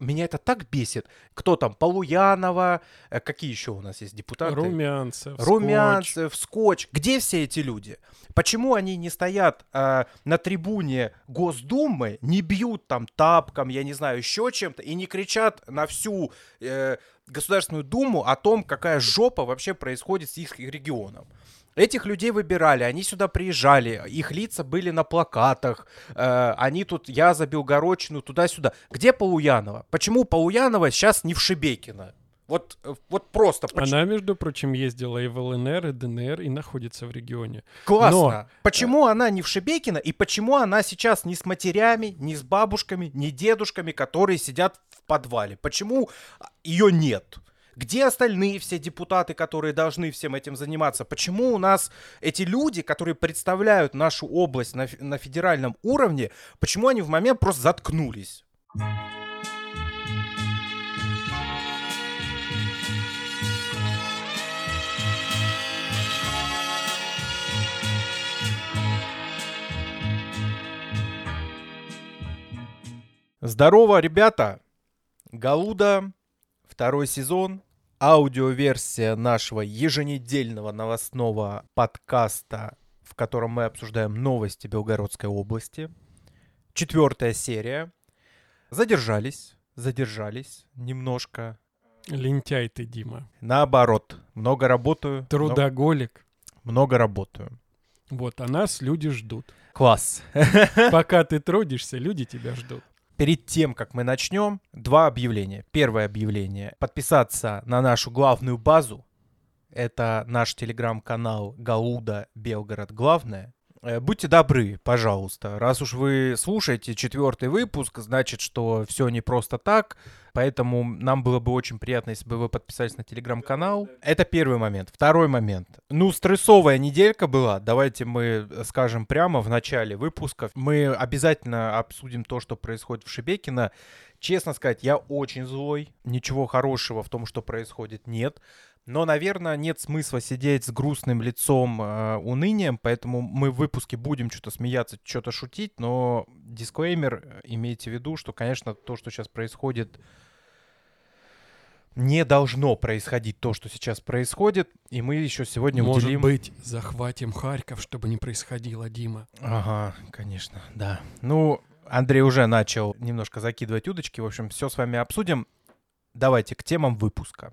меня это так бесит. Кто там? Полуянова, э, какие еще у нас есть депутаты? Румянцев, Румянцев, Скотч. Где все эти люди? Почему они не стоят э, на трибуне Госдумы, не бьют там тапком, я не знаю, еще чем-то, и не кричат на всю э, Государственную Думу о том, какая жопа вообще происходит с их регионом? Этих людей выбирали, они сюда приезжали, их лица были на плакатах, э, они тут, я за Белгородчину, туда-сюда. Где Полуянова? Почему Полуянова сейчас не в Шебекино? Вот, э, вот просто. Почему? Она, между прочим, ездила и в ЛНР, и ДНР, и находится в регионе. Классно. Но... Почему она не в Шебекино, и почему она сейчас не с матерями, не с бабушками, не дедушками, которые сидят в подвале? Почему ее нет? Где остальные все депутаты, которые должны всем этим заниматься? Почему у нас эти люди, которые представляют нашу область на, на федеральном уровне, почему они в момент просто заткнулись? Здорово, ребята! Галуда, второй сезон, аудиоверсия нашего еженедельного новостного подкаста, в котором мы обсуждаем новости Белгородской области. Четвертая серия. Задержались, задержались немножко. Лентяй ты, Дима. Наоборот, много работаю. Трудоголик. Много, много работаю. Вот, а нас люди ждут. Класс. Пока ты трудишься, люди тебя ждут. Перед тем, как мы начнем, два объявления. Первое объявление. Подписаться на нашу главную базу. Это наш телеграм-канал Гауда Белгород Главное. Э, будьте добры, пожалуйста. Раз уж вы слушаете четвертый выпуск, значит, что все не просто так. Поэтому нам было бы очень приятно, если бы вы подписались на телеграм-канал. Это первый момент. Второй момент. Ну, стрессовая неделька была. Давайте мы скажем прямо в начале выпуска. Мы обязательно обсудим то, что происходит в Шебекино. Честно сказать, я очень злой. Ничего хорошего в том, что происходит, нет. Но, наверное, нет смысла сидеть с грустным лицом, э, унынием, поэтому мы в выпуске будем что-то смеяться, что-то шутить, но дисклеймер, э, имейте в виду, что, конечно, то, что сейчас происходит, не должно происходить то, что сейчас происходит, и мы еще сегодня Может уделим... быть, захватим Харьков, чтобы не происходило, Дима. Ага, конечно, да. Ну, Андрей уже начал немножко закидывать удочки, в общем, все с вами обсудим. Давайте к темам выпуска.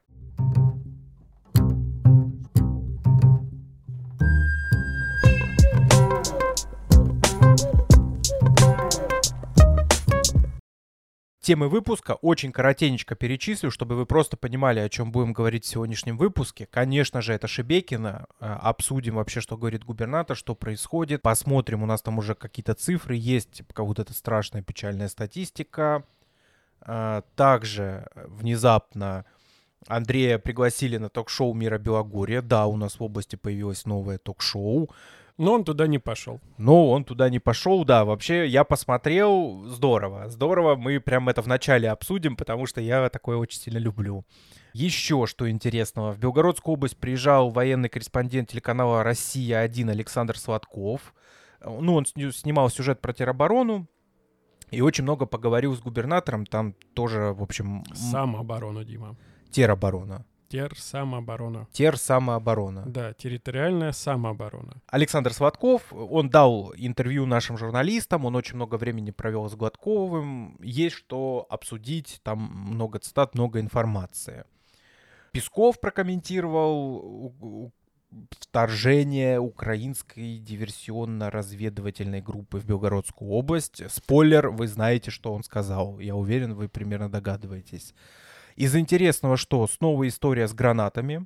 Темы выпуска очень коротенечко перечислю, чтобы вы просто понимали, о чем будем говорить в сегодняшнем выпуске. Конечно же, это Шебекина. Э, обсудим вообще, что говорит губернатор, что происходит. Посмотрим, у нас там уже какие-то цифры есть, как вот эта страшная печальная статистика. Э, также внезапно Андрея пригласили на ток-шоу «Мира Белогорья». Да, у нас в области появилось новое ток-шоу. Но он туда не пошел. Но он туда не пошел, да. Вообще, я посмотрел, здорово. Здорово, мы прям это вначале обсудим, потому что я такое очень сильно люблю. Еще что интересного. В Белгородскую область приезжал военный корреспондент телеканала «Россия-1» Александр Сладков. Ну, он снимал сюжет про тероборону, и очень много поговорил с губернатором. Там тоже, в общем... Самооборона, Дима. Тероборона. Тер самооборона. Тер самооборона. Да, территориальная самооборона. Александр Сладков, он дал интервью нашим журналистам, он очень много времени провел с Гладковым. Есть что обсудить, там много цитат, много информации. Песков прокомментировал вторжение украинской диверсионно-разведывательной группы в Белгородскую область. Спойлер, вы знаете, что он сказал. Я уверен, вы примерно догадываетесь. Из интересного, что снова история с гранатами.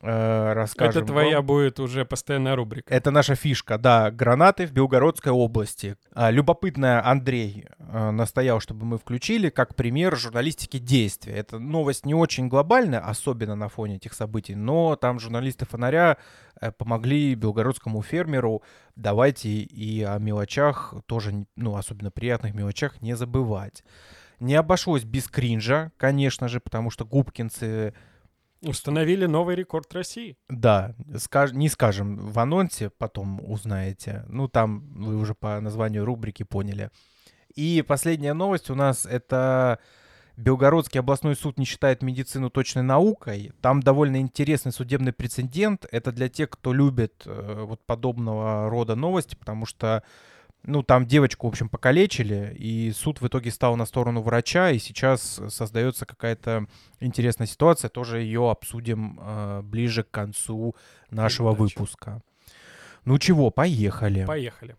Э, расскажем Это твоя вам. будет уже постоянная рубрика. Это наша фишка, да. Гранаты в Белгородской области. А, любопытная Андрей э, настоял, чтобы мы включили как пример журналистики действия. Эта новость не очень глобальная, особенно на фоне этих событий, но там журналисты «Фонаря» э, помогли белгородскому фермеру. Давайте и о мелочах, тоже, ну, особенно приятных мелочах, не забывать. Не обошлось без кринжа, конечно же, потому что губкинцы... Установили новый рекорд России. Да, скаж... не скажем в анонсе, потом узнаете. Ну, там вы уже по названию рубрики поняли. И последняя новость у нас это Белгородский областной суд не считает медицину точной наукой. Там довольно интересный судебный прецедент. Это для тех, кто любит э, вот подобного рода новости, потому что ну, там девочку, в общем, покалечили, и суд в итоге стал на сторону врача, и сейчас создается какая-то интересная ситуация. Тоже ее обсудим э, ближе к концу нашего Передачи. выпуска. Ну чего, поехали. Поехали.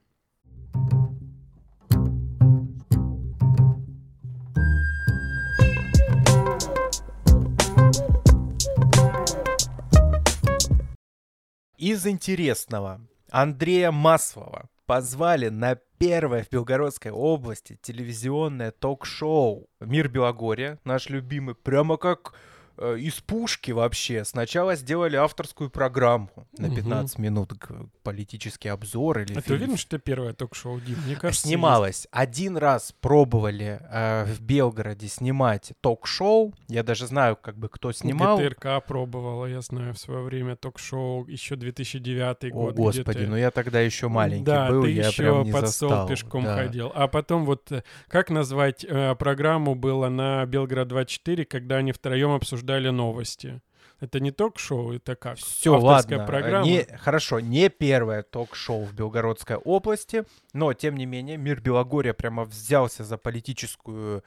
Из интересного. Андрея Маслова позвали на первое в Белгородской области телевизионное ток-шоу «Мир Белогорья», наш любимый, прямо как из пушки вообще. Сначала сделали авторскую программу на Мгм. 15 минут, г- политический обзор или А ты фильм. уверен, что это первое ток-шоу, Дим? Мне кажется, Снималось. Один раз пробовали э, в Белгороде снимать ток-шоу. Я даже знаю, как бы кто есть. снимал. ГТРК пробовала, я знаю, в свое время ток-шоу, еще 2009 О, год. господи, где-то. ну я тогда еще маленький да, был, ты я еще прям не под застал. стол пешком да. ходил. А потом вот, э, как назвать э, программу было на Белград-24, когда они втроем обсуждали новости? Это не ток-шоу, это как? Все, ладно. программа? Не, хорошо, не первое ток-шоу в Белгородской области, но, тем не менее, мир Белогорья прямо взялся за политическую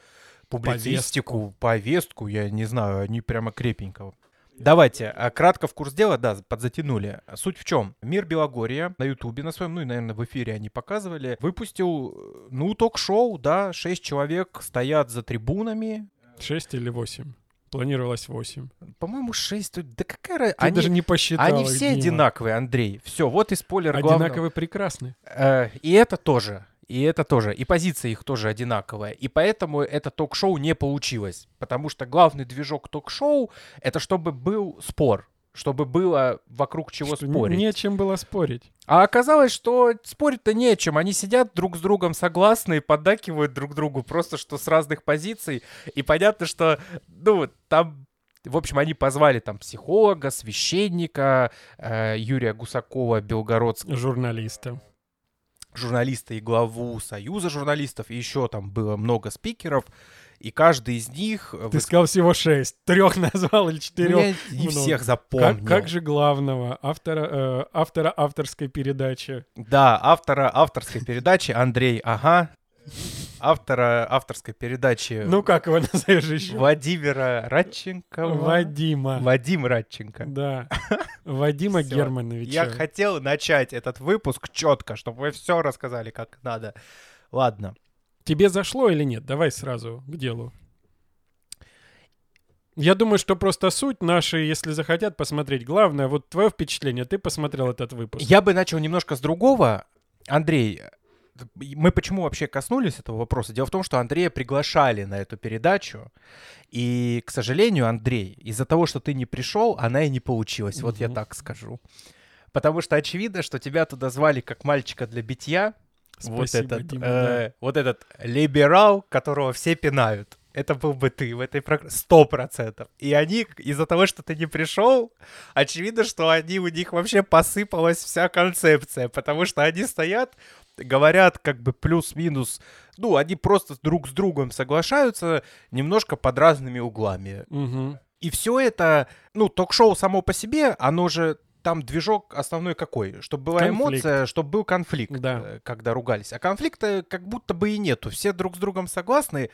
публицистику, повестку, я не знаю, они прямо крепенько. Давайте, а, кратко в курс дела, да, подзатянули. Суть в чем? Мир Белогорья на Ютубе на своем, ну и, наверное, в эфире они показывали, выпустил, ну, ток-шоу, да, шесть человек стоят за трибунами, 6 или 8? Планировалось 8. по-моему, шесть, да какая разница? Они, даже не посчитал. они все Дима. одинаковые, Андрей. Все, вот и спойлер главного. Одинаково прекрасны. Э, и это тоже. И это тоже. И позиция их тоже одинаковая. И поэтому это ток-шоу не получилось. Потому что главный движок ток-шоу — это чтобы был спор. Чтобы было вокруг чего Что спорить. Не о чем было спорить. А оказалось, что спорить-то не о чем. Они сидят друг с другом согласны и поддакивают друг другу, просто что с разных позиций. И понятно, что, ну, там в общем, они позвали там психолога, священника, э, Юрия Гусакова, Белгородского Журналиста. журналиста и главу Союза журналистов, и еще там было много спикеров, и каждый из них... э, Ты сказал всего шесть. Трех назвал или Ну, четырех. я не много. всех запомнил. Как, как же главного автора, э, автора авторской передачи? Да, автора авторской передачи Андрей, ага, автора авторской передачи Ну как его назовешь еще? Владимира Радченкова. Вадима. Вадим Радченко. Да. Вадима. Германовича. Я хотел начать этот выпуск четко, чтобы вы все рассказали, как надо. Ладно. Тебе зашло или нет? Давай сразу к делу. Я думаю, что просто суть наши, если захотят посмотреть. Главное, вот твое впечатление, ты посмотрел этот выпуск. Я бы начал немножко с другого. Андрей, мы почему вообще коснулись этого вопроса? Дело в том, что Андрея приглашали на эту передачу. И, к сожалению, Андрей, из-за того, что ты не пришел, она и не получилась. Вот я Мгм. так скажу. Потому что очевидно, что тебя туда звали как мальчика для битья. Вот Спасибо, этот, Дима, э, вот этот либерал, которого все пинают. Это был бы ты в этой программе. Сто процентов. И они, из-за того, что ты не пришел, очевидно, что они, у них вообще посыпалась вся концепция. Потому что они стоят, говорят как бы плюс-минус. Ну, они просто друг с другом соглашаются немножко под разными углами. Мгм. И все это, ну, ток-шоу само по себе, оно же там движок основной какой? Чтобы была Конфликт. эмоция, чтобы был конфликт, Да. э, когда ругались. А конфликта как будто бы и нету. Все друг с другом согласны.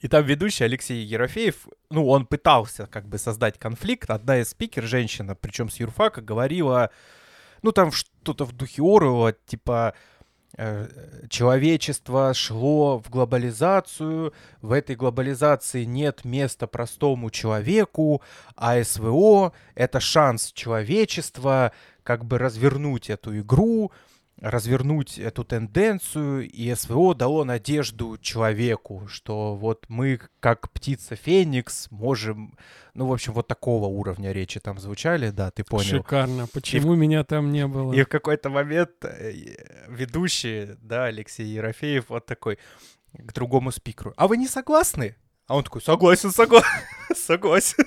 И там ведущий Алексей Ерофеев, ну, он пытался как бы создать конфликт. Одна из спикер, женщина, причем с юрфака, говорила, ну, там что-то в духе Оруэлла, типа, э, человечество шло в глобализацию, в этой глобализации нет места простому человеку, а СВО — это шанс человечества как бы развернуть эту игру, развернуть эту тенденцию, и СВО дало надежду человеку, что вот мы, как птица Феникс, можем... Ну, в общем, вот такого уровня речи там звучали, да, ты понял. Шикарно. Почему меня там не было? И в какой-то момент э, ведущий, да, Алексей Ерофеев, вот такой к другому спикеру. А вы не согласны? А он такой, согласен, согласен, согласен.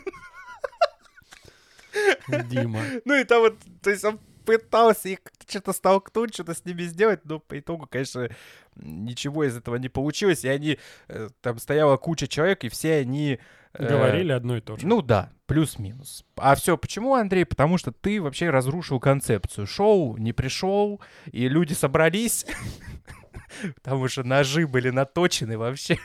Дима. Ну и там вот, то есть он пытался их что-то столкнуть, что-то с ними сделать, но по итогу, конечно, ничего из этого не получилось. И они, э, там стояла куча человек, и все они... э, Говорили одно и то же. Ну да, плюс-минус. А все почему, Андрей? Потому что ты вообще разрушил концепцию. Шоу не пришел, и люди собрались, потому что ножи были наточены вообще.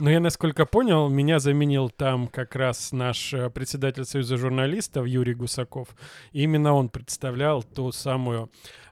Ну, я, насколько понял, меня заменил там как раз наш э, председатель Союза журналистов Юрий Гусаков. И именно он представлял ту самую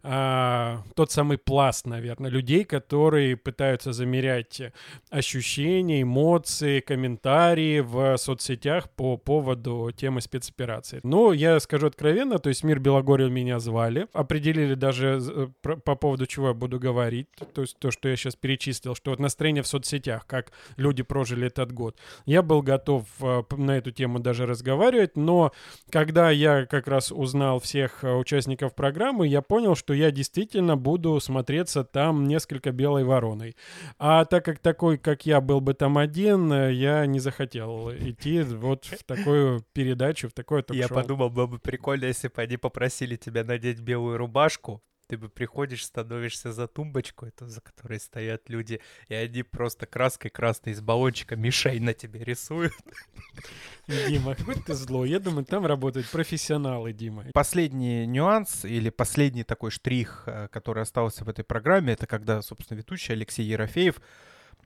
а, тот самый пласт, наверное, людей, которые пытаются замерять ощущения, эмоции, комментарии в соцсетях по поводу темы спецоперации. Но я скажу откровенно, то есть мир Белогорья меня звали, определили даже э, по поводу чего я буду говорить, то есть то, что я сейчас перечислил, что вот настроение в соцсетях, как люди прожили этот год. Я был готов э, на эту тему даже разговаривать, но когда я как раз узнал всех э, участников программы, я понял, что я действительно буду смотреться там несколько белой вороной. А так как такой, как я, был бы там один, я не захотел идти вот в такую передачу, в такое ток-шоу. Я подумал, было бы прикольно, если бы они попросили тебя надеть белую рубашку, ты бы приходишь, становишься за тумбочку, эту, за которой стоят люди, и они просто краской красной из баллончика мишень на тебе рисуют. Дима, какой ты злой. Я думаю, там работают профессионалы, Дима. Последний нюанс или последний такой штрих, э, который остался в этой программе, это когда, собственно, ведущий Алексей Ерофеев,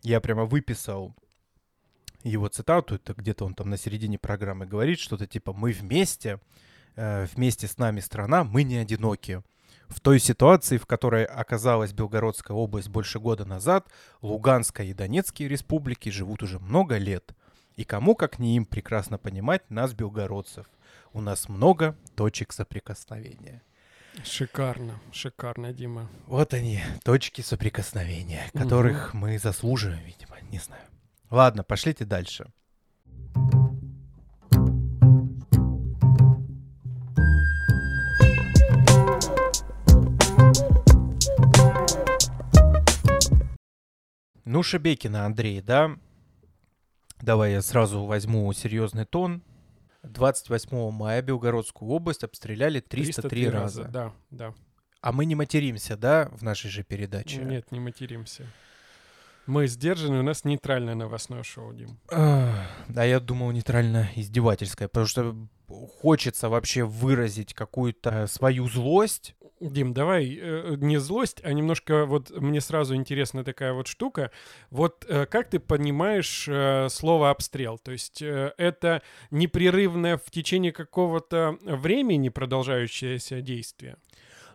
я прямо выписал его цитату, это где-то он там на середине программы говорит что-то типа «Мы вместе, э, вместе с нами страна, мы не одиноки». В той ситуации, в которой оказалась Белгородская область больше года назад, Луганская и Донецкие республики живут уже много лет. И кому, как не им, прекрасно понимать нас, белгородцев. У нас много точек соприкосновения. Шикарно, шикарно, Дима. Вот они, точки соприкосновения, которых угу. мы заслуживаем, видимо, не знаю. Ладно, пошлите дальше. Ну, Шебекина, Андрей, да? Давай я сразу возьму серьезный тон. 28 мая Белгородскую область обстреляли 303, 303 раза. раза. Да, да. А мы не материмся, да, в нашей же передаче? Нет, не материмся. Мы сдержаны, у нас нейтральное новостное шоу, Дим. А, я думал нейтрально-издевательское, потому что хочется вообще выразить какую-то свою злость Дим, давай э, не злость, а немножко вот мне сразу интересна такая вот штука. Вот э, как ты понимаешь э, слово обстрел? То есть э, это непрерывное в течение какого-то времени продолжающееся действие?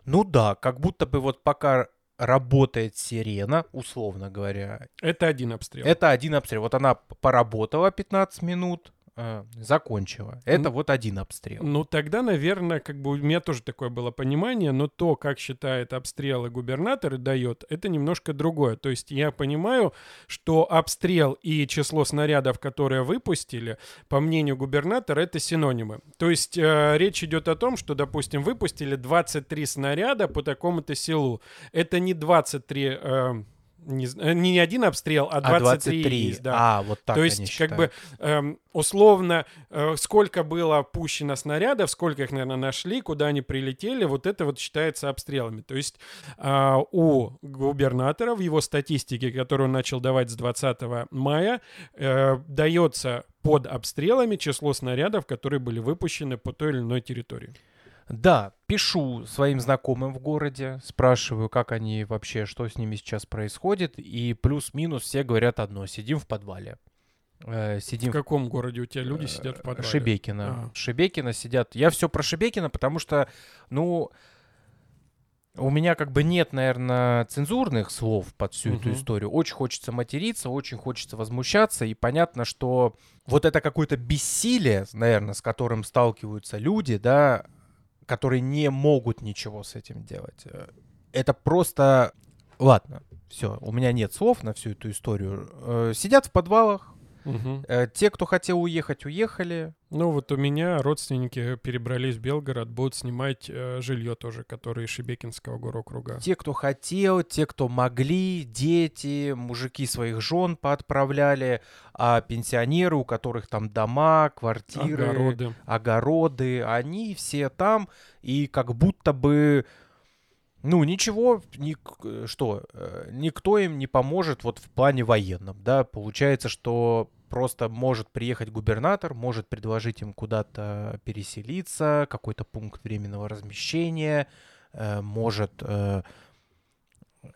Ну да, как будто бы вот пока работает сирена, условно говоря. Это один обстрел. Это один обстрел. Вот она поработала 15 минут, э, закончила. Это ну, вот один обстрел. Ну, тогда, наверное, как бы у меня тоже такое было понимание, но то, как считает обстрелы губернатор и дает, это немножко другое. То есть я понимаю, что обстрел и число снарядов, которые выпустили, по мнению губернатора, это синонимы. То есть э, речь идет о том, что, допустим, выпустили 23 снаряда по такому-то селу. Это не 23... Э, не, э, не один обстрел, а 23, а 23. есть. Да. А, вот так То есть, как бы, эм, условно, э, сколько было пущено снарядов, сколько их, наверное, нашли, куда они прилетели, вот это вот считается обстрелами. То есть э, у губернатора в его статистике, которую он начал давать с 20 мая, э, дается под обстрелами число снарядов, которые были выпущены по той или иной территории. Да, пишу своим знакомым в городе, спрашиваю, как они вообще, что с ними сейчас происходит, и плюс-минус все говорят одно: сидим в подвале. Э, сидим в каком городе у тебя люди э, сидят в подвале? Шебекина. Ага. Шебекина сидят. Я все про Шебекина, потому что, ну, у меня как бы нет, наверное, цензурных слов под всю угу. эту историю. Очень хочется материться, очень хочется возмущаться, и понятно, что вот это какое-то бессилие, наверное, с которым сталкиваются люди, да, которые не могут ничего с этим делать. Э, это просто... Ладно, все, у меня нет слов на всю эту историю. Э, сидят в подвалах, Э, Те, кто хотел уехать, уехали. Ну вот у меня родственники перебрались в Белгород, будут снимать э, жилье тоже, которое из Шебекинского горокруга. Те, кто хотел, те, кто могли, дети, мужики своих жен поотправляли, а пенсионеры, у которых там дома, квартиры, Огороды. огороды, они все там, и как будто бы, ну, ничего, ник- что, э, никто им не поможет вот в плане военном, да, получается, что просто может приехать губернатор, может предложить им куда-то переселиться, какой-то пункт временного размещения, э, может... э, э,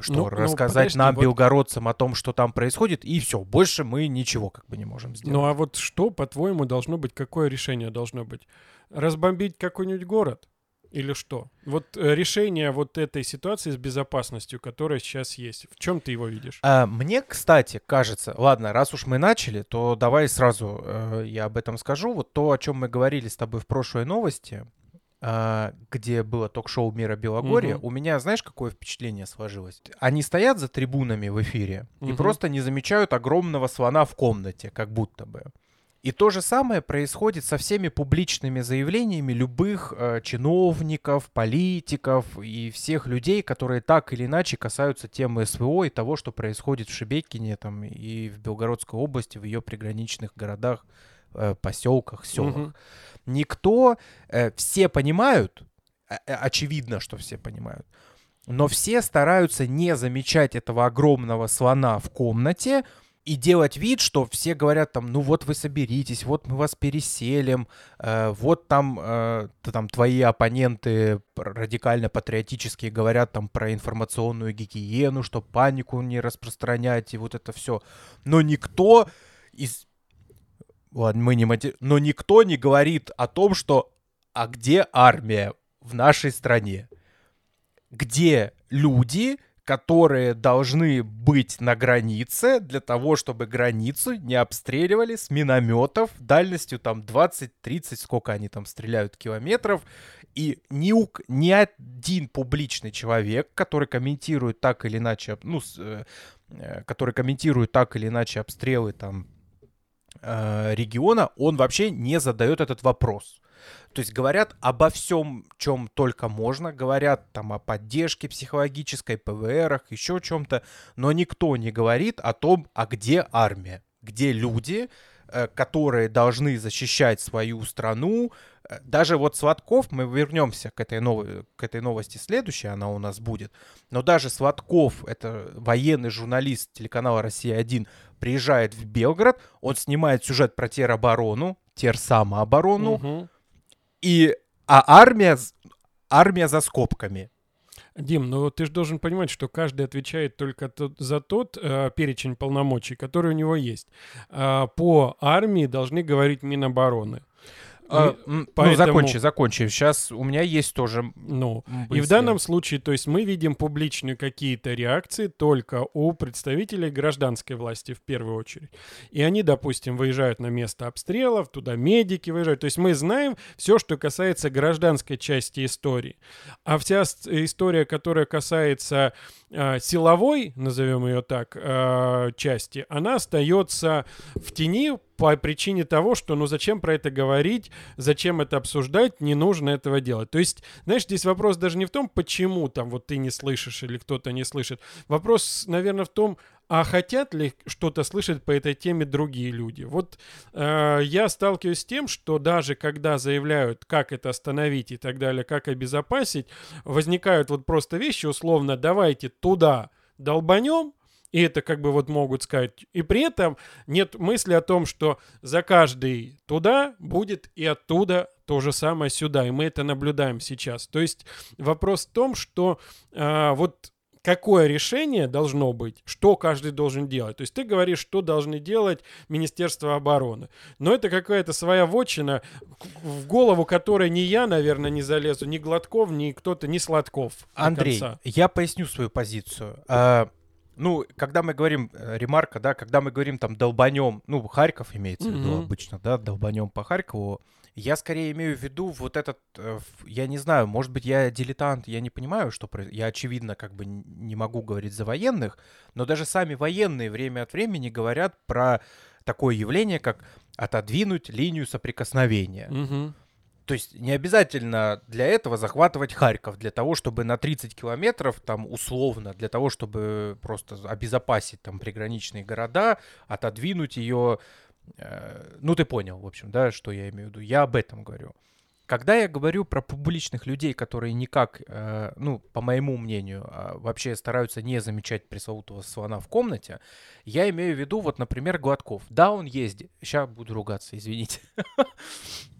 Что, Ну, ну, рассказать подожди, нам, вот- белгородцам, о том, что там происходит, и все, больше мы ничего как бы не можем сделать. Ну а вот что, по-твоему, должно быть, какое решение должно быть? Разбомбить какой-нибудь город? Или что? Вот э, решение вот этой ситуации с безопасностью, которая сейчас есть, в чем ты его видишь? А, мне, кстати, кажется, ладно, раз уж мы начали, то давай сразу э, я об этом скажу. Вот то, о чем мы говорили с тобой в прошлой новости, а, где было ток-шоу «Мира Белогорья», Мгм. у меня, знаешь, какое впечатление сложилось? Они стоят за трибунами в эфире и Мгм. просто не замечают огромного слона в комнате, как будто бы. И то же самое происходит со всеми публичными заявлениями любых э, чиновников, политиков и всех людей, которые так или иначе касаются темы СВО и того, что происходит в Шебекине там, и в Белгородской области, в ее приграничных городах, э, поселках, селах. Мгм. Никто, э, все понимают, э, э, очевидно, что все понимают, но все стараются не замечать этого огромного слона в комнате и делать вид, что все говорят там, ну вот вы соберитесь, вот мы вас переселим, э, вот там, э, там твои оппоненты радикально-патриотические говорят там про информационную гигиену, что панику не распространять и вот это все. Но никто из... Ладно, мы не мати- Но никто не говорит о том, что а где армия в нашей стране? Где люди, которые должны быть на границе для того, чтобы границу не обстреливали с минометов дальностью там 20-30, сколько они там стреляют километров, и ни, у ни один публичный человек, который комментирует так или иначе, ну, с, э, э, который комментирует так или иначе обстрелы там э, региона, он вообще не задает этот вопрос. То есть говорят обо всем, чем только можно, говорят там о поддержке психологической, ПВРах, еще чем-то, но никто не говорит о том, а где армия, где люди, э, которые должны защищать свою страну. Э, Даже вот Сладков, мы вернемся к этой, новой, к этой новости следующей, она у нас будет, но даже Сладков, это военный журналист телеканала «Россия-1», приезжает в Белгород, он снимает сюжет про тероборону, терсамооборону, Мгм. И, а армия, армия за скобками. Дим, ну ты же должен понимать, что каждый отвечает только тот- за тот э, перечень полномочий, который у него есть. А, по армии должны говорить Минобороны. А, м, Ну, поэтому- закончи, закончи. Сейчас у меня есть тоже Ну, и в данном случае, то есть мы видим публичные какие-то реакции только у представителей гражданской власти в первую очередь. И они, допустим, выезжают на место обстрелов, туда медики выезжают. То есть мы знаем все, что касается гражданской части истории. А вся история, которая касается э, силовой, назовем ее так, э, части, она остается в тени по причине того, что ну зачем про это говорить, зачем это обсуждать, не нужно этого делать. То есть, знаешь, здесь вопрос даже не в том, почему там вот ты не слышишь или кто-то не слышит. Вопрос, наверное, в том, а хотят ли что-то слышать по этой теме другие люди? Вот э, я сталкиваюсь с тем, что даже когда заявляют, как это остановить и так далее, как обезопасить, возникают вот просто вещи, условно, давайте туда долбанем, и это как бы вот могут сказать. И при этом нет мысли о том, что за каждый туда будет и оттуда то же самое сюда. И мы это наблюдаем сейчас. То есть вопрос в том, что а, вот какое решение должно быть, что каждый должен делать. То есть ты говоришь, что должны делать Министерство обороны. Но это какая-то своя вотчина, в голову которой ни я, наверное, не залезу, ни Гладков, ни кто-то, ни Сладков. Андрей, я поясню свою позицию. Ну, когда мы говорим, э, ремарка, да, когда мы говорим там долбанем, ну, Харьков имеется в виду обычно, да, долбанем по Харькову, я скорее имею в виду вот этот, э, я не знаю, может быть, я дилетант, я не понимаю, что проис- я, очевидно, как бы не могу говорить за военных, но даже сами военные время от времени говорят про такое явление, как отодвинуть линию соприкосновения. Мгм. То есть не обязательно для этого захватывать Харьков, для того, чтобы на 30 километров, там условно, для того, чтобы просто обезопасить там приграничные города, отодвинуть ее. э, ну, ты понял, в общем, да, что я имею в виду. Я об этом говорю. Когда я говорю про публичных людей, которые никак, э, ну, по моему мнению, а, вообще стараются не замечать пресловутого слона в комнате, я имею в виду, вот, например, Гладков. Да, он ездит. Сейчас буду ругаться, извините.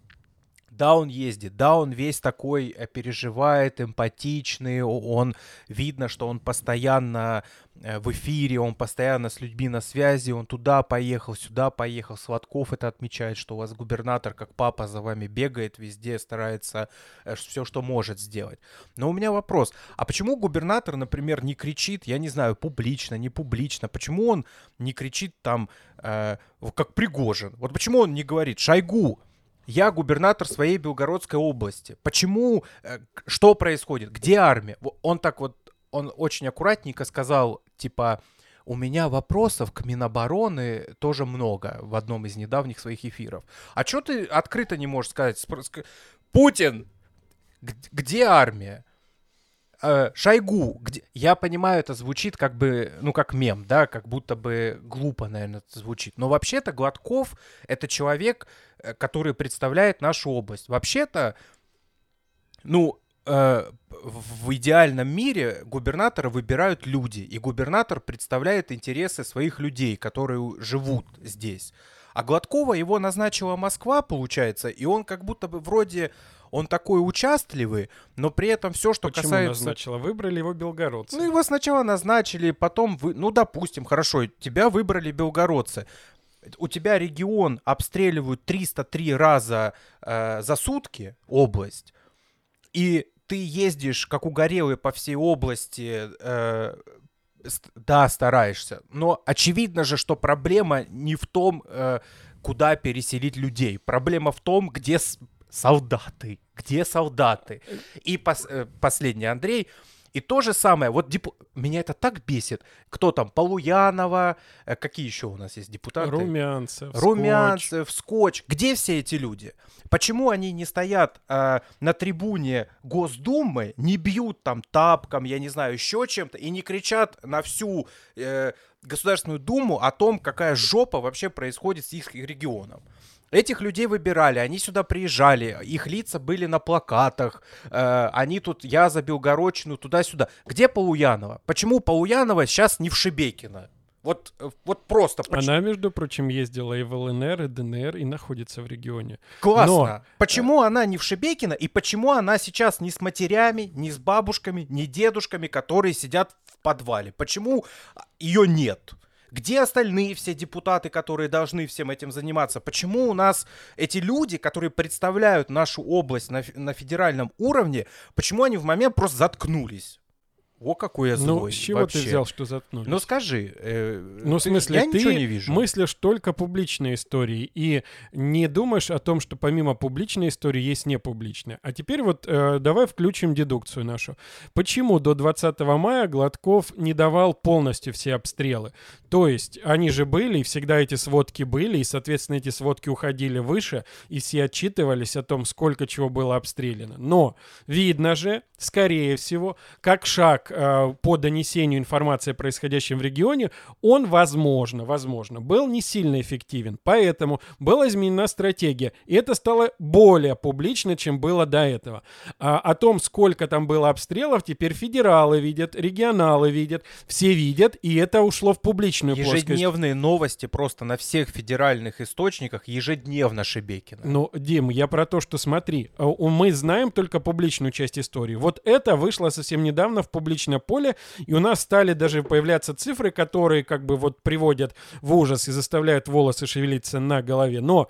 Да, он ездит, да, он весь такой э, переживает, эмпатичный, он видно, что он постоянно э, в эфире, он постоянно с людьми на связи, он туда поехал, сюда поехал. Сладков это отмечает, что у вас губернатор, как папа, за вами бегает, везде старается все, что может сделать. Но у меня вопрос, а почему губернатор, например, не кричит, я не знаю, публично, не публично, почему он не кричит там, э, как Пригожин? Вот почему он не говорит, Шойгу, я губернатор своей Белгородской области. Почему? э, Что происходит? Где армия? Он так вот, он очень аккуратненько сказал, типа, у меня вопросов к Минобороны тоже много в одном из недавних своих эфиров. А что ты открыто не можешь сказать? Путин, где армия? Э, Шойгу, где... я понимаю, это звучит как бы, ну, как мем, да, как будто бы глупо, наверное, это звучит. Но вообще-то Гладков — это человек, э, который представляет нашу область. Вообще-то, ну, э, в идеальном мире губернатора выбирают люди, и губернатор представляет интересы своих людей, которые живут здесь. А Гладкова его назначила Москва, получается, и он как будто бы вроде он такой участливый, но при этом все, что Почему касается... назначила? Выбрали его белгородцы. Ну, его сначала назначили, потом, вы... ну, допустим, хорошо, тебя выбрали белгородцы. У тебя регион обстреливают 303 раза э, за сутки, область, и ты ездишь, как угорелый, по всей области, э, да, стараешься, но очевидно же, что проблема не в том, э, куда переселить людей. Проблема в том, где солдаты, где солдаты. И пос- э, последний, Андрей, и то же самое, вот депу- меня это так бесит. Кто там, Полуянова, э, какие еще у нас есть депутаты? Румянцев, Скотч. Румянцев, Скотч. Где все эти люди? Почему они не стоят э, на трибуне Госдумы, не бьют там тапком, я не знаю, еще чем-то, и не кричат на всю э, Государственную Думу о том, какая жопа вообще происходит с их регионом? Этих людей выбирали, они сюда приезжали, их лица были на плакатах, э, они тут, я за Белгородчину, туда-сюда. Где Полуянова? Почему Полуянова сейчас не в Шебекино? Вот, э, вот просто почему? Она, между прочим, ездила и в ЛНР, и ДНР, и находится в регионе. Классно. Но- Почему она не в Шебекино, и почему она сейчас не с матерями, не с бабушками, не дедушками, которые сидят в подвале? Почему ее нет? Где остальные все депутаты, которые должны всем этим заниматься? Почему у нас эти люди, которые представляют нашу область на, на федеральном уровне, почему они в момент просто заткнулись? О, какой я злой. Ну, с чего вообще. ты взял, что заткнулись? Ну скажи. э, Ну, в смысле, я ты ничего не вижу. мыслишь только публичные истории и не думаешь о том, что помимо публичной истории есть непубличная. А теперь вот э, давай включим дедукцию нашу. Почему до 20 мая Гладков не давал полностью все обстрелы? То есть они же были, и всегда эти сводки были, и, соответственно, эти сводки уходили выше, и все отчитывались о том, сколько чего было обстреляно. Но видно же, скорее всего, как шаг э, по донесению информации о происходящем в регионе, он, возможно, возможно, был не сильно эффективен. Поэтому была изменена стратегия. И это стало более публично, чем было до этого. А, о том, сколько там было обстрелов, теперь федералы видят, регионалы видят, все видят, и это ушло в публичную плоскость. Ежедневные новости просто на всех федеральных источниках ежедневно Шебекина. Ну, Дим, я про то, что смотри, э, мы знаем только публичную часть истории. Вот это вышло совсем недавно в публичное поле, и у нас стали даже появляться цифры, которые как бы вот приводят в ужас и заставляют волосы шевелиться на голове. Но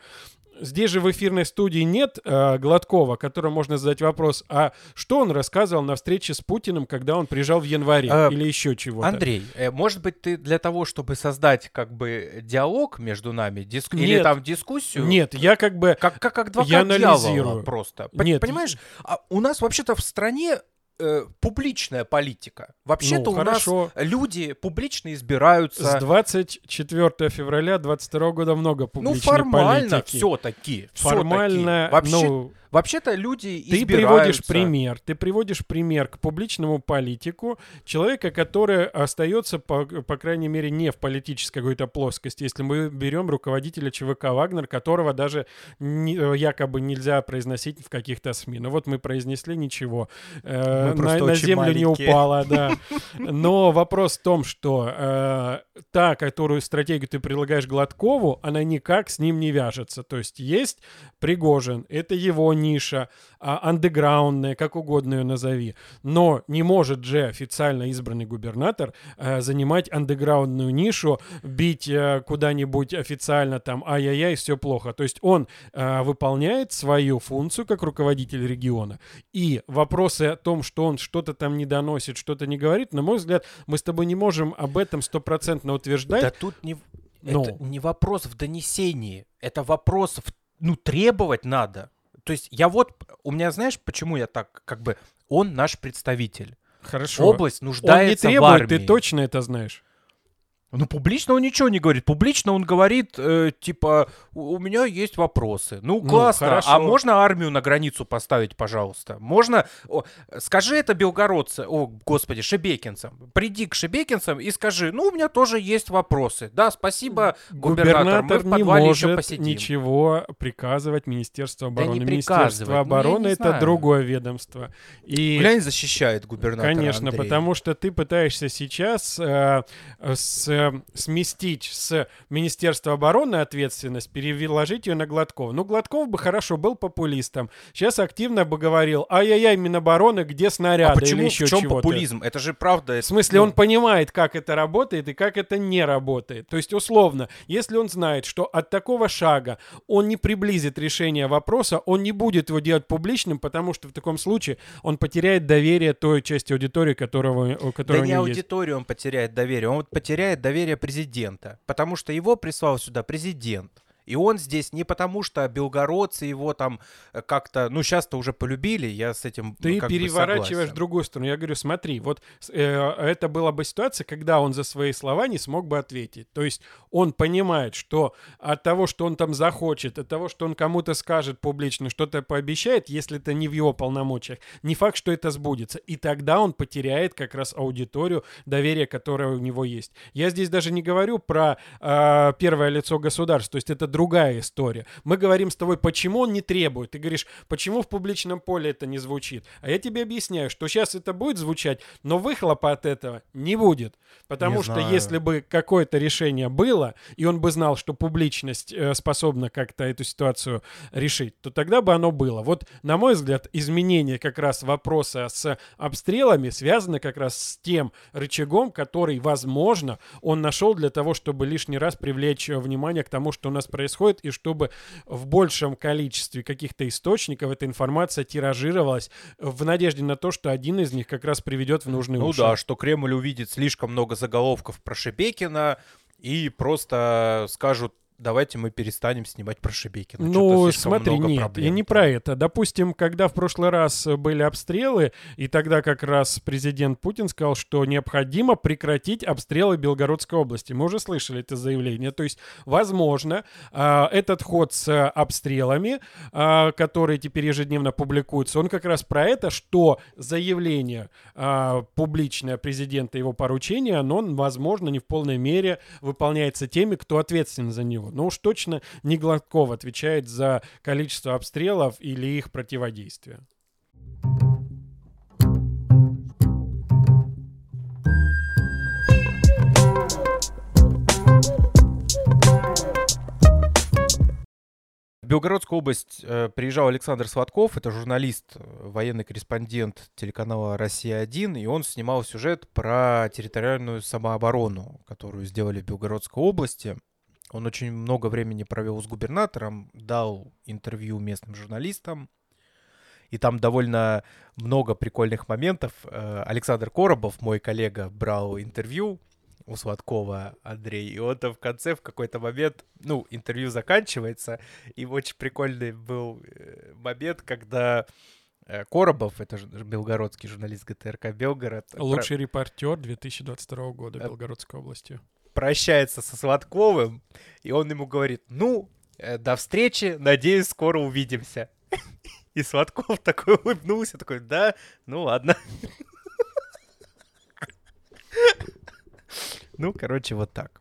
Здесь же в эфирной студии нет э, Гладкова, которому можно задать вопрос, а что он рассказывал на встрече с Путиным, когда он приезжал в январе А, или еще чего-то? Андрей, э, может быть, ты для того, чтобы создать как бы диалог между нами, диск- или Нет. там дискуссию, Нет, я как бы... как, как адвокат Я анализирую. просто. Нет, Понимаешь, а у нас вообще-то в стране э, публичная политика. Вообще-то Ну, у нас хорошо. люди публично избираются. С 24 февраля 22 года много ну, публичной формально политики. все-таки. Формально, Вообще, ну, вообще-то люди ты избираются. приводишь пример, ты приводишь пример к публичному политику человека, который остается, по, по крайней мере, не в политической какой-то плоскости. Если мы берем руководителя ЧВК «Вагнер», которого даже не- якобы нельзя произносить в каких-то СМИ. Ну вот мы произнесли ничего. Э, Мы на, на землю не маленькие. упала, да. Но вопрос в том, что э, та, которую стратегию ты предлагаешь Гладкову, она никак с ним не вяжется. То есть есть Пригожин, это его ниша, а, андеграундная, как угодно ее назови. Но не может же официально избранный губернатор э, занимать андеграундную нишу, бить э, куда-нибудь официально там ай-яй-яй, все плохо. То есть он э, выполняет свою функцию как руководитель региона. И вопросы о том, что он что-то там не доносит, что-то не говорит, на мой взгляд, мы с тобой не можем об этом стопроцентно утверждать. Да тут не, Ну. это не вопрос в донесении, это вопрос в, ну, требовать надо. То есть я вот, у меня, знаешь, почему я так, как бы, он наш представитель. Хорошо. Область он не нуждается в требует, армии. ты точно это знаешь. Ну, публично он ничего не говорит. Публично он говорит, э, типа, у меня есть вопросы. Ну, Ну, классно. хорошо. А можно армию на границу поставить, пожалуйста? Можно... о, скажи это белгородце, о, господи, шебекинцам. Приди к шебекинцам и скажи, ну, у меня тоже есть вопросы. Да, спасибо, губернатор, мы в не подвале может еще посидим. ничего приказывать Министерству Да не обороны. Министерство ну, обороны не это знаю. другое ведомство. И Глянь, защищает губернатора Конечно, Андрей. потому что ты пытаешься сейчас э, с, э, сместить с Министерства обороны ответственность, переложить ее на Гладкова. Ну, Гладков бы хорошо был популистом. Сейчас активно бы говорил, ай-яй-яй, Минобороны, где А снаряды почему, или еще в чем чего-то. популизм? Это же правда. В это, смысле, ну, он понимает, как это работает и как это не работает. То есть, условно, если он знает, что от такого шага он не приблизит решение вопроса, он не будет его делать публичным, потому что в таком случае он потеряет доверие той части аудитории, которого, у которой Да не есть. аудиторию он потеряет доверие, он вот потеряет доверие президента, потому что его прислал сюда президент. И он здесь не потому, что белгородцы его там э, как-то, ну, сейчас-то уже полюбили, я с этим Ты как бы переворачиваешь в согласен. другую сторону. Я говорю, смотри, вот э, это была бы ситуация, когда он за свои слова не смог бы ответить. То есть он понимает, что от того, что он там захочет, от того, что он кому-то скажет публично, что-то пообещает, если это не в его полномочиях, не факт, что это сбудется. И тогда он потеряет как раз аудиторию, доверие, которое у него есть. Я здесь даже не говорю про э, первое лицо государства, то есть это другая история. Мы говорим с тобой, почему он не требует. Ты говоришь, почему в публичном поле это не звучит. А я тебе объясняю, что сейчас это будет звучать, но выхлопа от этого не будет. Потому Не что знаю. если бы какое-то решение было, и он бы знал, что публичность э, способна как-то эту ситуацию решить, то тогда бы оно было. Вот, на мой взгляд, изменение как раз вопроса с обстрелами связано как раз с тем рычагом, который, возможно, он нашел для того, чтобы лишний раз привлечь э, внимание к тому, что у нас происходит, и чтобы в большем количестве каких-то источников эта информация тиражировалась в надежде на то, что один из них как раз приведет в нужный Ну уши. да, что Кремль увидит слишком много заголовков про Шебекина и просто скажут, давайте мы перестанем снимать про Шебекина. Ну, смотри, нет, проблем я не про это. Допустим, когда в прошлый раз э, были обстрелы, и тогда как раз президент Путин сказал, что необходимо прекратить обстрелы Белгородской области. Мы уже слышали это заявление. То есть, возможно, а, этот ход с обстрелами, а, которые теперь ежедневно публикуются, он как раз про это, что заявление а, публичное президента его поручение, оно, возможно, не в полной мере выполняется теми, кто ответственен за него. Но уж точно не Гладков отвечает за количество обстрелов или их противодействие. В Белгородскую область э, приезжал Александр Сладков, это журналист, э, военный корреспондент телеканала «Россия-1», и он снимал сюжет про территориальную самооборону, которую сделали в Белгородской области. Он очень много времени провел с губернатором, дал интервью местным журналистам, и там довольно много прикольных моментов. Э, Александр Коробов, мой коллега, брал интервью у Сладкова Андрей, и он там в конце в какой-то момент, ну, интервью заканчивается, и очень прикольный был э, момент, когда Э, Коробов, это же белгородский журналист ГТРК Белгород. Лучший репортер 2022 года Белгородской области. Прощается со Сладковым, и он ему говорит, ну, э, до встречи, надеюсь, скоро увидимся. И Сладков такой улыбнулся, такой, да, ну ладно. Ну, короче, вот так.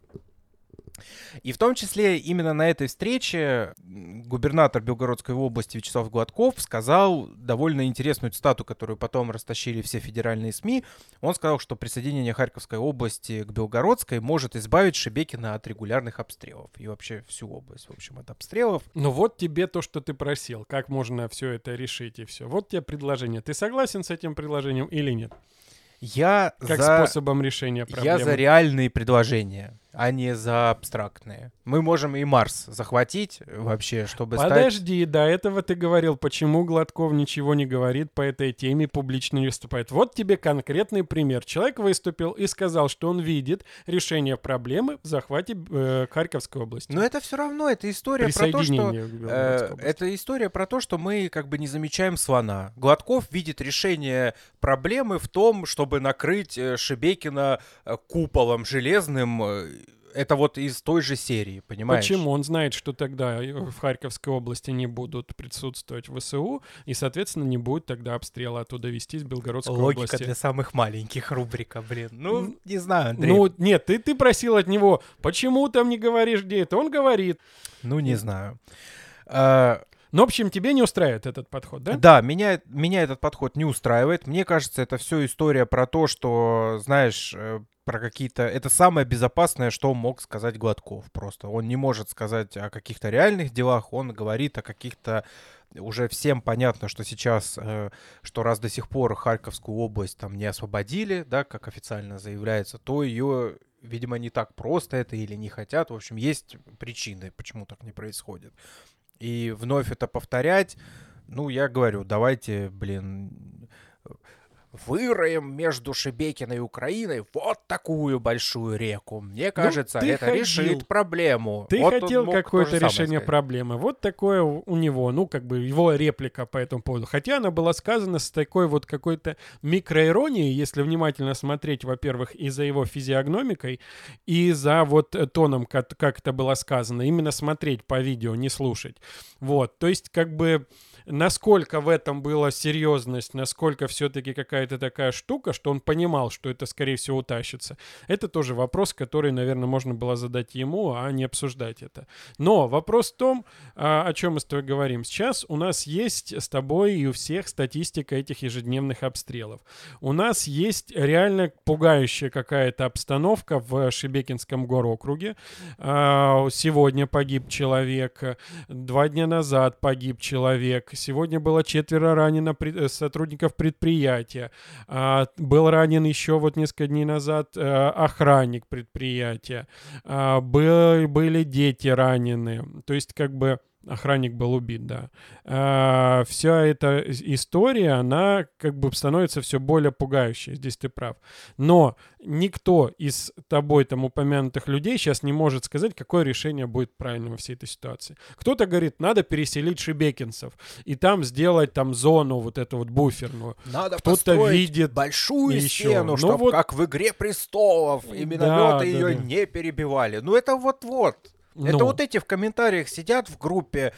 И в том числе именно на этой встрече губернатор Белгородской области Вячеслав Гладков сказал довольно интересную цитату, которую потом растащили все федеральные СМИ. Он сказал, что присоединение Харьковской области к Белгородской может избавить Шебекина от регулярных обстрелов. И вообще всю область, в общем, от обстрелов. Ну вот тебе то, что ты просил. Как можно все это решить и все. Вот тебе предложение. Ты согласен с этим предложением или нет? Я как за... способом решения проблемы. Я за реальные предложения а не за абстрактные. Мы можем и Марс захватить вообще, чтобы Подожди, стать... до этого ты говорил, почему Гладков ничего не говорит по этой теме, публично не выступает. Вот тебе конкретный пример. Человек выступил и сказал, что он видит решение проблемы в захвате э, Харьковской области. Но это все равно, это история про то, что... Э, это история про то, что мы как бы не замечаем слона. Гладков видит решение проблемы в том, чтобы накрыть э, Шебекина э, куполом железным э, это вот из той же серии, понимаешь? Почему? Он знает, что тогда в Харьковской области не будут присутствовать ВСУ, и, соответственно, не будет тогда обстрела оттуда вести с Белгородской Логика области. Логика для самых маленьких рубрика, блин. Ну, не знаю, Андрей. Ну, нет, ты, ты просил от него, почему там не говоришь, где это? Он говорит. Ну, не знаю. А... Ну, в общем, тебе не устраивает этот подход, да? Да, меня, меня этот подход не устраивает. Мне кажется, это все история про то, что, знаешь, э, про какие-то... Это самое безопасное, что мог сказать Гладков просто. Он не может сказать о каких-то реальных делах, он говорит о каких-то... Уже всем понятно, что сейчас, э, что раз до сих пор Харьковскую область там не освободили, да, как официально заявляется, то ее, видимо, не так просто это или не хотят. В общем, есть причины, почему так не происходит. И вновь это повторять, ну, я говорю, давайте, блин, выроем между Шебекиной и Украиной вот такую большую реку. Мне ну, кажется, ну, это ходил. решит проблему. Ты вот хотел какое-то решение проблемы. Вот такое у него, ну, как бы его реплика по этому поводу. Хотя она была сказана с такой вот какой-то микроиронией, если внимательно смотреть, во-первых, и за его физиогномикой, и за вот тоном, как, как это было сказано. Именно смотреть по видео, не слушать. Вот, то есть как бы насколько в этом была серьезность, насколько все-таки какая-то такая штука, что он понимал, что это, скорее всего, утащится. Это тоже вопрос, который, наверное, можно было задать ему, а не обсуждать это. Но вопрос в том, а, о чем мы с тобой говорим. Сейчас у нас есть с тобой и у всех статистика этих ежедневных обстрелов. У нас есть реально пугающая какая-то обстановка в Шебекинском горокруге. А, сегодня погиб человек, два дня назад погиб человек, Сегодня было четверо ранено пред, э, сотрудников предприятия. А, был ранен еще вот несколько дней назад а, охранник предприятия. А, был, были дети ранены. То есть как бы Охранник был убит, да. А, вся эта история, она как бы становится все более пугающей. Здесь ты прав. Но никто из тобой там упомянутых людей сейчас не может сказать, какое решение будет правильным во всей этой ситуации. Кто-то говорит, надо переселить шибекинцев и там сделать там зону вот эту вот буферную. Надо Кто-то видит большую еще. стену, ну, чтобы вот... как в «Игре престолов» и минометы да, ее да, да. не перебивали. Ну это вот-вот. Это ну. вот эти в комментариях сидят в группе,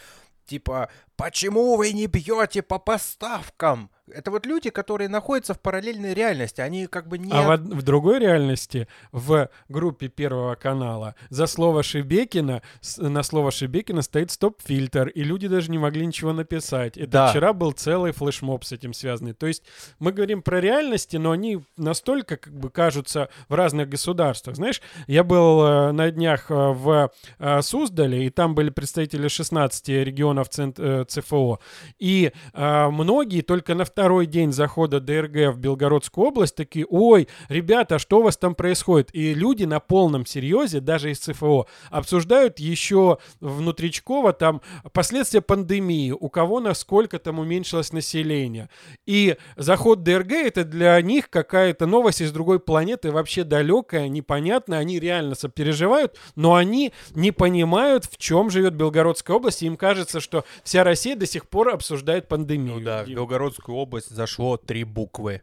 типа, почему вы не бьете по поставкам? Это вот люди, которые находятся в параллельной реальности, они как бы не... А в, в другой реальности, в группе Первого канала, за слово Шебекина, на слово Шебекина стоит стоп-фильтр, и люди даже не могли ничего написать. Это да. вчера был целый флешмоб с этим связанный. То есть мы говорим про реальности, но они настолько как бы кажутся в разных государствах. Знаешь, я был э, на днях э, в э, Суздале, и там были представители 16 регионов ЦФО, и многие только на втором второй день захода ДРГ в Белгородскую область такие, ой, ребята, что у вас там происходит? И люди на полном серьезе, даже из ЦФО, обсуждают еще внутричково там последствия пандемии, у кого насколько там уменьшилось население. И заход ДРГ это для них какая-то новость из другой планеты, вообще далекая, непонятная, они реально сопереживают, но они не понимают, в чем живет Белгородская область, и им кажется, что вся Россия до сих пор обсуждает пандемию. Ну да, в Белгородскую область область зашло три буквы.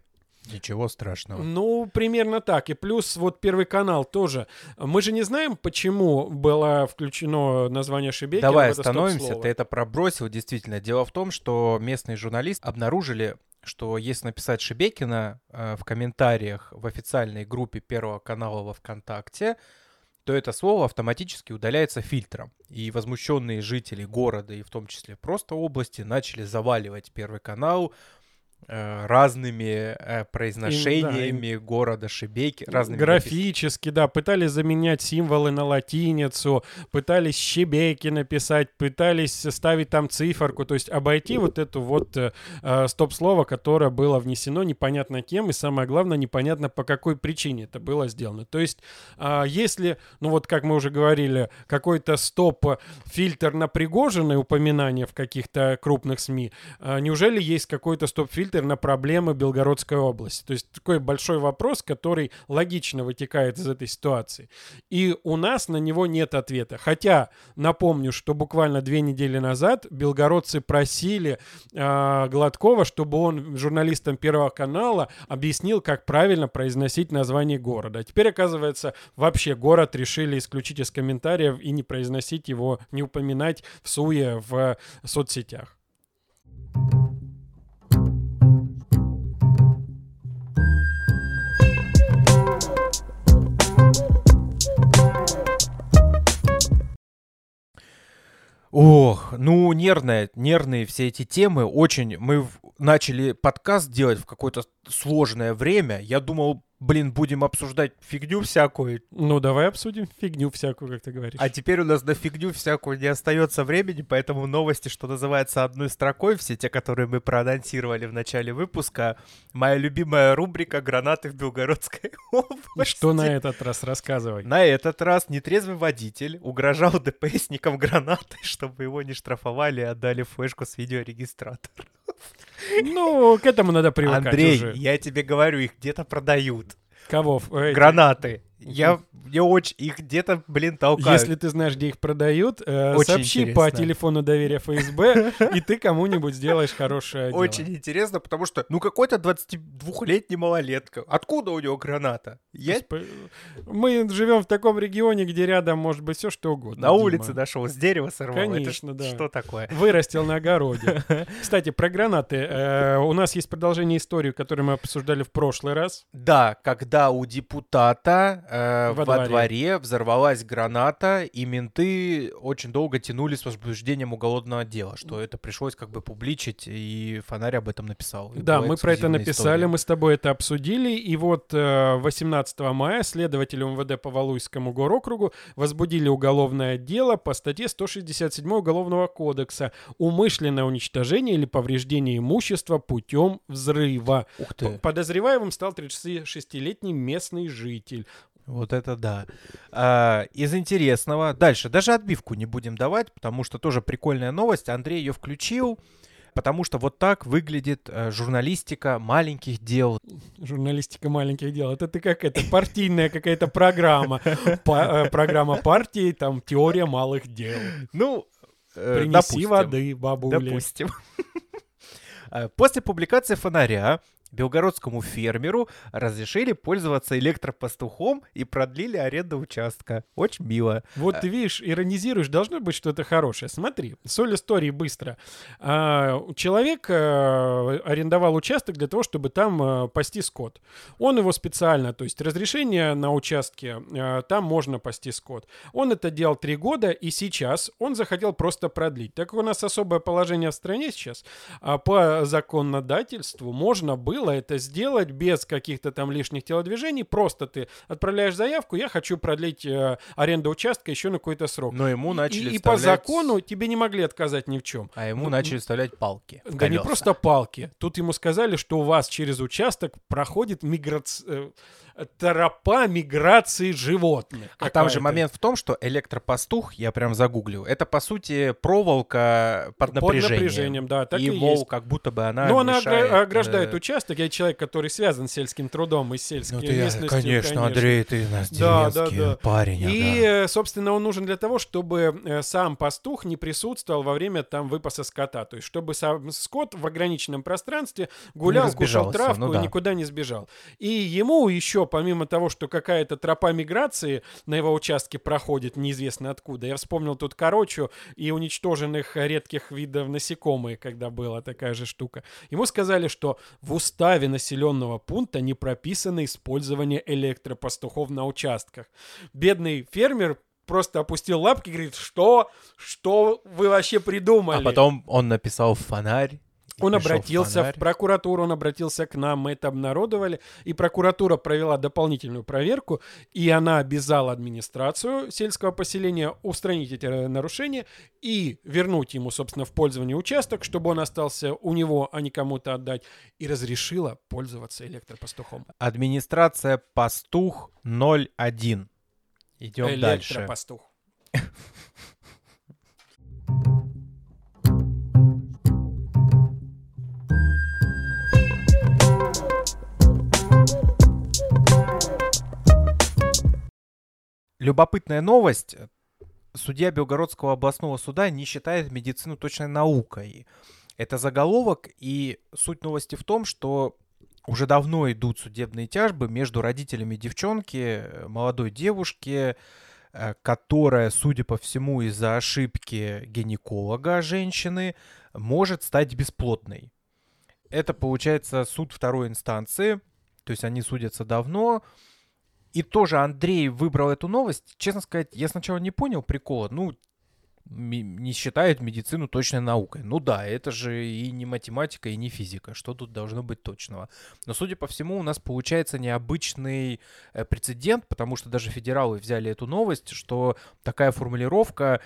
Ничего страшного. Ну, примерно так. И плюс вот Первый канал тоже. Мы же не знаем, почему было включено название Шебекина Давай остановимся, ты это пробросил, действительно. Дело в том, что местные журналисты обнаружили, что если написать Шебекина э, в комментариях в официальной группе Первого канала во ВКонтакте, то это слово автоматически удаляется фильтром. И возмущенные жители города, и в том числе просто области, начали заваливать Первый канал разными э, произношениями города Шебеки, разными напис- Графически, да, пытались заменять символы на латиницу, пытались щебеки написать, пытались ставить там циферку, то есть обойти вот эту вот э, э, стоп-слово, которое было внесено непонятно кем, и самое главное, непонятно по какой причине это было сделано. То есть, а, если, ну вот как мы уже говорили, какой-то стоп-фильтр на Пригожиное упоминание в каких-то крупных СМИ, а, неужели есть какой-то стоп-фильтр на проблемы Белгородской области? То есть такой большой вопрос, который логично вытекает из этой ситуации. И у нас на него нет ответа. Хотя, напомню, что буквально две недели назад белгородцы просили а, Гладкова, чтобы он журналистам Первого канала объяснил, как правильно произносить название города. А теперь, оказывается, вообще город решили исключить из комментариев и не произносить его, не упоминать в суе в соцсетях. Ох, ну нервные, нервные все эти темы. Очень мы в- начали подкаст делать в какое-то сложное время. Я думал, блин, будем обсуждать фигню всякую. Ну, давай обсудим фигню всякую, как ты говоришь. А теперь у нас на фигню всякую не остается времени, поэтому новости, что называется, одной строкой, все те, которые мы проанонсировали в начале выпуска. Моя любимая рубрика «Гранаты в Белгородской И области». что на этот раз рассказывай? На этот раз нетрезвый водитель угрожал ДПСникам гранатой, чтобы его не штрафовали и отдали флешку с видеорегистратором. Ну, к этому надо привыкать Андрей, уже. я тебе говорю, их где-то продают. Кого? Гранаты. Я, мне очень, их где-то, блин, толкают. Если ты знаешь, где их продают, э, Очень сообщи по интересно. телефону доверия ФСБ, и ты кому-нибудь сделаешь хорошее дело. Очень интересно, потому что, ну, какой-то 22-летний малолетка. Откуда у него граната? Я Мы живем в таком регионе, где рядом может быть все что угодно. на Дима. улице нашел, с дерева сорвал. Это Конечно, ш- да. Что такое? Вырастил на огороде. Кстати, про гранаты. Э, У нас есть продолжение истории, которую мы обсуждали в прошлый раз. Да, когда у депутата э, Во во, дворе. дворе. взорвалась граната, и менты очень долго тянули с возбуждением уголовного дела, что это пришлось как бы публичить, и Фонарь об этом написал. И Да, мы про это написали, история. мы с тобой это обсудили, и вот э, 18 мая следователи МВД по Валуйскому горокругу возбудили уголовное дело по статье 167 Уголовного кодекса «Умышленное уничтожение или повреждение имущества путем взрыва». Ух ты, Подозреваемым стал 36-летний местный житель. Вот это да. А, из интересного, дальше, даже отбивку не будем давать, потому что тоже прикольная новость, Андрей ее включил, потому что вот так выглядит э, журналистика маленьких дел. Журналистика маленьких дел. Это ты как это, партийная какая-то программа. Э, Программа партии, там, теория малых дел. Ну, э, Принеси воды, бабуля. Допустим. После публикации фонаря белгородскому фермеру разрешили пользоваться электропастухом и продлили аренду участка. Очень мило. Вот ты видишь, иронизируешь, должно быть что-то хорошее. Смотри, соль истории быстро. А, человек э, арендовал участок для того, чтобы там э, пасти скот. Он его специально, то есть разрешение на участке, э, там можно пасти скот. Он это делал три года, и сейчас он захотел просто продлить. Так как у нас особое положение в стране сейчас, а по законодательству можно было это сделать без каких-то там лишних телодвижений. Просто ты отправляешь заявку, я хочу продлить э, аренду участка еще на какой-то срок. Но ему начали и, и по закону тебе не могли отказать ни в чем. А ему Ну, начали вставлять палки. Да не просто палки. Тут ему сказали, что у вас через участок проходит миграц... э, тропа миграции животных. А там же момент в том, что электропастух, я прям загуглил, это по сути проволока под Под напряжением. напряжением, да, так и, и, есть. мол, как будто бы она Но она мешает, огра- ограждает э, участок, участок. Я человек, который связан с сельским трудом и с сельской Ну, ты, местностью. конечно, Андрей, ты у нас Да, да, да. парень. И, ага. э, собственно, он нужен для того, чтобы э, сам пастух не присутствовал во время там выпаса скота. То есть, чтобы сам скот в ограниченном пространстве гулял, кушал травку ну и да. никуда не сбежал. И ему еще, помимо того, что какая-то тропа миграции на его участке проходит, неизвестно откуда, я вспомнил тут корочу и уничтоженных редких видов насекомых, когда была такая же штука. Ему сказали, что в уставе населенного пункта не прописано использование электропастухов на участках. Бедный фермер просто опустил лапки и говорит, что? Что вы вообще придумали? А потом он написал фонарь. Он в обратился в фонарь. прокуратуру, он обратился к нам, мы это обнародовали, и прокуратура провела дополнительную проверку, и она обязала администрацию сельского поселения устранить эти э, нарушения и вернуть ему, собственно, в пользование участок, чтобы он остался у него, а не кому-то отдать, и разрешила пользоваться электропастухом. Администрация Пастух 01. Идем дальше. Электропастух. Любопытная новость. Судья Белгородского областного суда не считает медицину точной наукой. Это заголовок, и суть новости в том, что уже давно идут судебные тяжбы между родителями девчонки, молодой девушки, э, которая, судя по всему, из-за ошибки гинеколога женщины, может стать бесплодной. Это, получается, суд второй инстанции, то есть они судятся давно, и тоже Андрей выбрал эту новость. Честно сказать, я сначала не понял прикола. Ну, не считают медицину точной наукой. Ну да, это же и не математика, и не физика. Что тут должно быть точного? Но, судя по всему, у нас получается необычный э, прецедент, потому что даже федералы взяли эту новость, что такая формулировка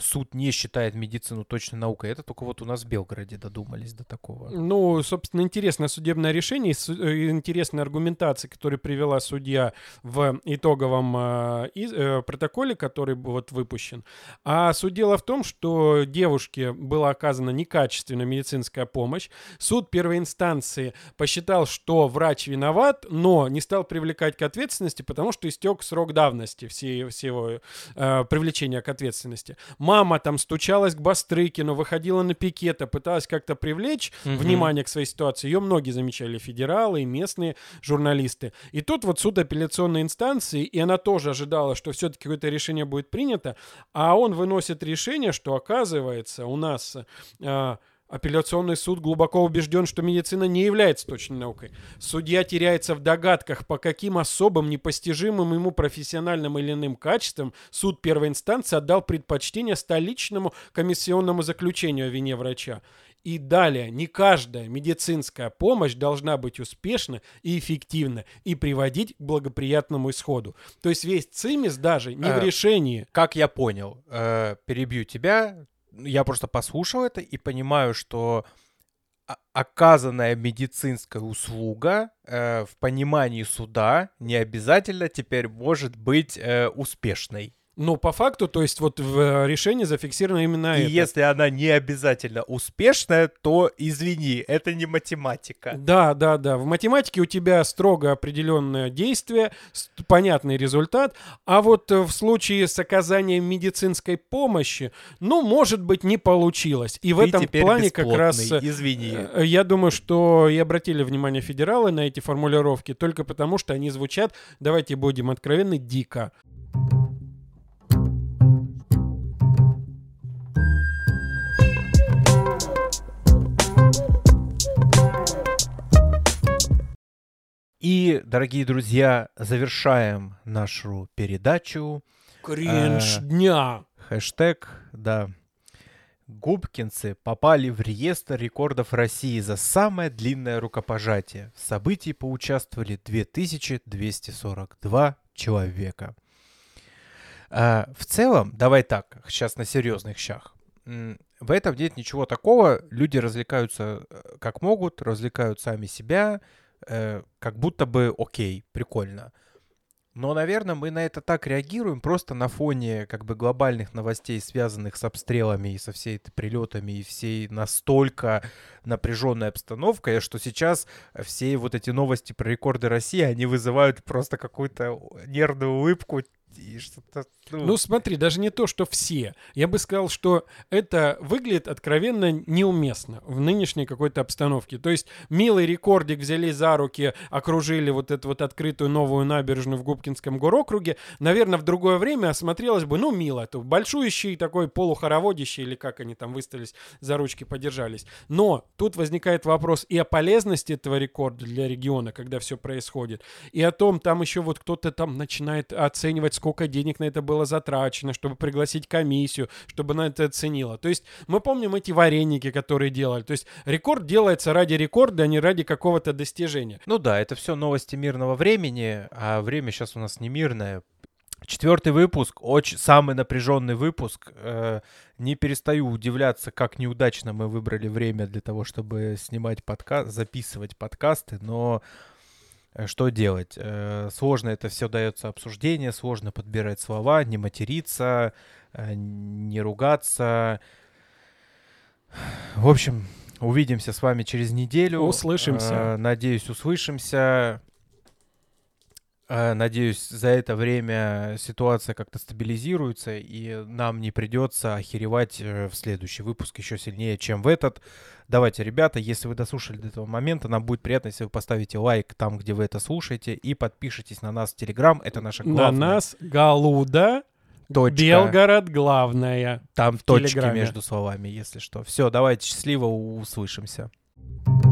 суд не считает медицину точной наукой. Это только вот у нас в Белгороде додумались до такого. Ну, собственно, интересное судебное решение, э, интересная аргументация, которую привела судья в итоговом э, э, протоколе, который вот выпущен. А суть дела в том, что девушке была оказана некачественная медицинская помощь. Суд первой инстанции посчитал, что врач виноват, но не стал привлекать к ответственности, потому что истек срок давности все- всего э, привлечения к ответственности. Мама там стучалась к Бастрыкину, выходила на пикета, пыталась как-то привлечь Мгм. внимание к своей ситуации. Ее многие замечали, федералы и местные журналисты. И тут вот суд апелляционной инстанции, и она тоже ожидала, что все-таки какое-то решение будет принято, а он выносит решение, что оказывается у нас... э, Апелляционный суд глубоко убежден, что медицина не является точной наукой. Судья теряется в догадках, по каким особым, непостижимым ему профессиональным или иным качествам суд первой инстанции отдал предпочтение столичному комиссионному заключению о вине врача. И далее, не каждая медицинская помощь должна быть успешна и эффективна и приводить к благоприятному исходу. То есть весь цимис даже не в Э, решении. Как я понял, э, перебью тебя, я просто послушал это и понимаю, что оказанная медицинская услуга э, в понимании суда не обязательно теперь может быть э, успешной. Ну, по факту, то есть вот в э, решении зафиксировано именно И это. если она не обязательно успешная, то извини, это не математика. Да, да, да. В математике у тебя строго определенное действие, понятный результат, а вот э, в случае с оказанием медицинской помощи, ну, может быть, не получилось. И в Ты этом теперь плане как раз... э, извини. Я думаю, что и обратили внимание федералы на эти формулировки только потому, что они звучат, давайте будем откровенны, дико. И, дорогие друзья, завершаем нашу передачу. Кринж Э, дня. Хэштег, да. Губкинцы попали в реестр рекордов России за самое длинное рукопожатие. В событии поучаствовали 2242 человека. А, в целом, давай так, сейчас на серьезных щах. В этом нет ничего такого. Люди развлекаются э, как могут, развлекают сами себя, э, как будто бы окей, прикольно. Но, наверное, мы на это так реагируем просто на фоне как бы глобальных новостей, связанных с обстрелами и со всей этой прилетами и всей настолько напряженной обстановкой, что сейчас все вот эти новости про рекорды России, они вызывают просто какую-то нервную улыбку и что-то... Ну... ну, смотри, даже не то, что все. Я бы сказал, что это выглядит откровенно неуместно в нынешней какой-то обстановке. То есть милый рекордик взяли за руки, окружили вот эту вот открытую новую набережную в Губкинском горокруге. Наверное, в другое время осмотрелось бы, ну, мило. То большующий такой полухороводящий, или как они там выставились, за ручки подержались. Но тут возникает вопрос и о полезности этого рекорда для региона, когда все происходит, и о том, там еще вот кто-то там начинает оценивать, сколько денег на это было затрачено, чтобы пригласить комиссию, чтобы она это оценила. То есть мы помним эти вареники, которые делали. То есть рекорд делается ради рекорда, а не ради какого-то достижения. Ну да, это все новости мирного времени, а время сейчас у нас не мирное. Четвертый выпуск, очень самый напряженный выпуск. Э, не перестаю удивляться, как неудачно мы выбрали время для того, чтобы снимать подкаст, записывать подкасты, но что делать? Э, сложно это все дается обсуждение, сложно подбирать слова, не материться, э, не ругаться. В общем, увидимся с вами через неделю. Услышимся. Надеюсь, услышимся. Надеюсь, за это время ситуация как-то стабилизируется, и нам не придется охеревать в следующий выпуск еще сильнее, чем в этот. Давайте, ребята, если вы дослушали до этого момента, нам будет приятно, если вы поставите лайк там, где вы это слушаете, и подпишитесь на нас в Телеграм. Это наша главная... На нас Галуда. Точка. Белгород главная. Там точки между словами, если что. Все, давайте, счастливо, услышимся. thank you